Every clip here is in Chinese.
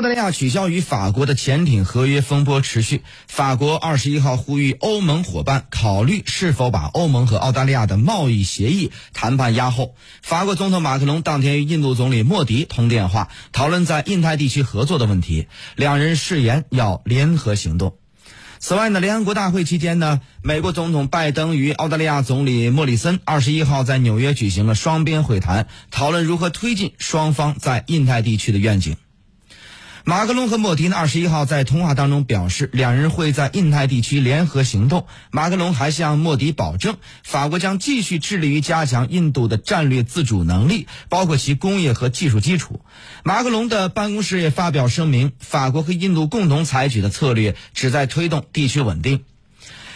澳大利亚取消与法国的潜艇合约风波持续。法国二十一号呼吁欧盟伙伴考虑是否把欧盟和澳大利亚的贸易协议谈判压后。法国总统马克龙当天与印度总理莫迪通电话，讨论在印太地区合作的问题，两人誓言要联合行动。此外呢，联合国大会期间呢，美国总统拜登与澳大利亚总理莫里森二十一号在纽约举行了双边会谈，讨论如何推进双方在印太地区的愿景。马克龙和莫迪呢，二十一号在通话当中表示，两人会在印太地区联合行动。马克龙还向莫迪保证，法国将继续致力于加强印度的战略自主能力，包括其工业和技术基础。马克龙的办公室也发表声明，法国和印度共同采取的策略旨在推动地区稳定。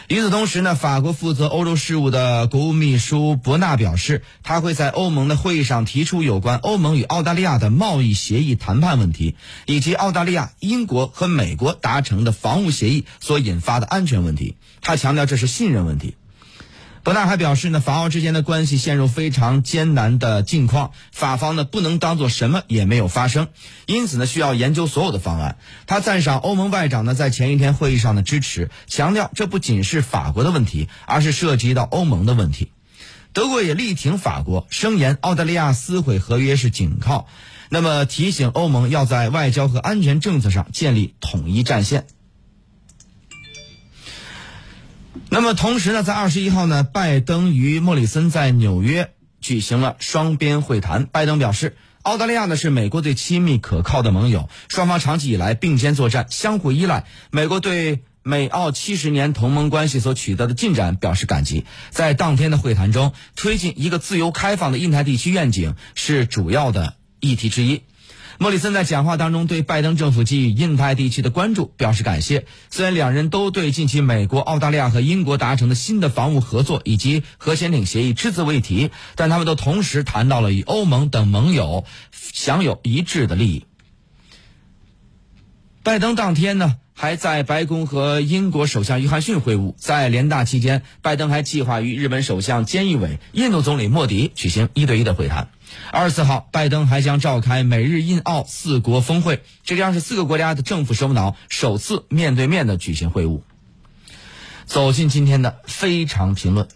与此同时呢，法国负责欧洲事务的国务秘书伯纳表示，他会在欧盟的会议上提出有关欧盟与澳大利亚的贸易协议谈判问题，以及澳大利亚、英国和美国达成的防务协议所引发的安全问题。他强调这是信任问题。伯纳还表示呢，法澳之间的关系陷入非常艰难的境况，法方呢不能当做什么也没有发生，因此呢需要研究所有的方案。他赞赏欧盟外长呢在前一天会议上的支持，强调这不仅是法国的问题，而是涉及到欧盟的问题。德国也力挺法国，声言澳大利亚撕毁合约是警告，那么提醒欧盟要在外交和安全政策上建立统一战线。那么同时呢，在二十一号呢，拜登与莫里森在纽约举行了双边会谈。拜登表示，澳大利亚呢是美国最亲密可靠的盟友，双方长期以来并肩作战，相互依赖。美国对美澳七十年同盟关系所取得的进展表示感激。在当天的会谈中，推进一个自由开放的印太地区愿景是主要的议题之一。莫里森在讲话当中对拜登政府给予印太地区的关注表示感谢。虽然两人都对近期美国、澳大利亚和英国达成的新的防务合作以及核潜艇协议只字未提，但他们都同时谈到了与欧盟等盟友享有一致的利益。拜登当天呢，还在白宫和英国首相约翰逊会晤。在联大期间，拜登还计划与日本首相菅义伟、印度总理莫迪举行一对一的会谈。二十四号，拜登还将召开美日印澳四国峰会，这将是四个国家的政府首脑首次面对面的举行会晤。走进今天的非常评论。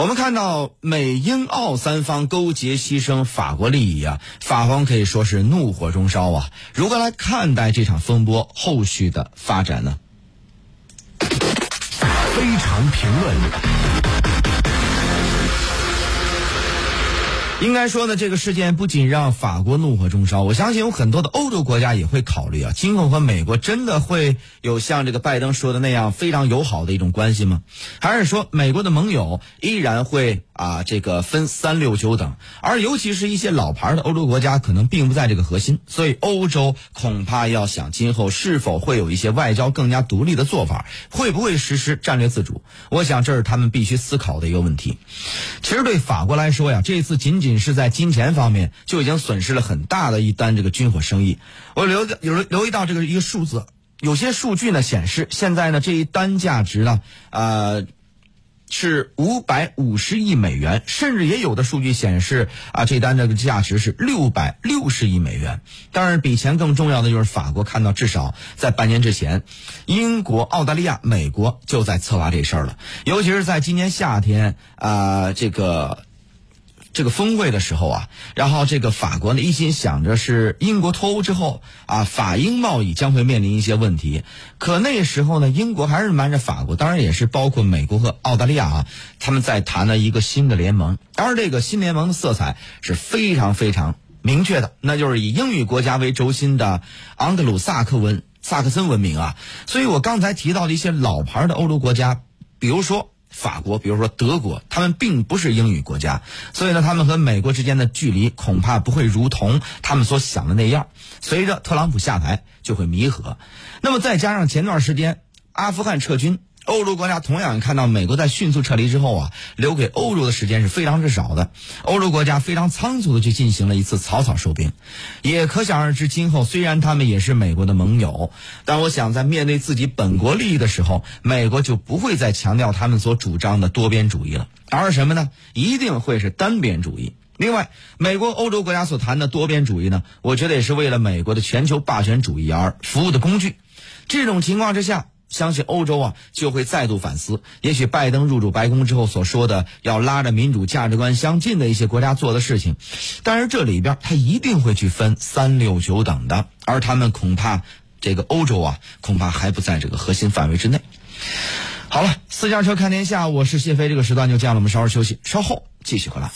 我们看到美英澳三方勾结牺牲法国利益啊，法方可以说是怒火中烧啊。如何来看待这场风波后续的发展呢？非常评论。应该说呢，这个事件不仅让法国怒火中烧，我相信有很多的欧洲国家也会考虑啊，今后和美国真的会有像这个拜登说的那样非常友好的一种关系吗？还是说美国的盟友依然会啊这个分三六九等？而尤其是一些老牌的欧洲国家可能并不在这个核心，所以欧洲恐怕要想今后是否会有一些外交更加独立的做法，会不会实施战略自主？我想这是他们必须思考的一个问题。其实对法国来说呀，这次仅仅。仅是在金钱方面就已经损失了很大的一单这个军火生意。我留有留意到这个一个数字，有些数据呢显示，现在呢这一单价值呢，呃，是五百五十亿美元，甚至也有的数据显示啊，这单这个价值是六百六十亿美元。当然，比钱更重要的就是法国看到，至少在半年之前，英国、澳大利亚、美国就在策划这事儿了，尤其是在今年夏天啊，这个。这个峰会的时候啊，然后这个法国呢一心想着是英国脱欧之后啊，法英贸易将会面临一些问题。可那时候呢，英国还是瞒着法国，当然也是包括美国和澳大利亚啊，他们在谈了一个新的联盟。当然，这个新联盟的色彩是非常非常明确的，那就是以英语国家为轴心的盎格鲁萨克文萨克森文明啊。所以我刚才提到的一些老牌的欧洲国家，比如说。法国，比如说德国，他们并不是英语国家，所以呢，他们和美国之间的距离恐怕不会如同他们所想的那样。随着特朗普下台，就会弥合。那么再加上前段时间阿富汗撤军，欧洲国家同样看到美国在迅速撤离之后啊，留给欧洲的时间是非常之少的。欧洲国家非常仓促的去进行了一次草草收兵，也可想而知，今后虽然他们也是美国的盟友，但我想在面对自己本国利益的时候，美国就不会再强调他们所主张的多边主义了，而什么呢？一定会是单边主义。另外，美国、欧洲国家所谈的多边主义呢，我觉得也是为了美国的全球霸权主义而服务的工具。这种情况之下，相信欧洲啊就会再度反思，也许拜登入主白宫之后所说的要拉着民主价值观相近的一些国家做的事情，但是这里边他一定会去分三六九等的，而他们恐怕这个欧洲啊恐怕还不在这个核心范围之内。好了，私家车看天下，我是谢飞，这个时段就这样了，我们稍事休息，稍后继续回来。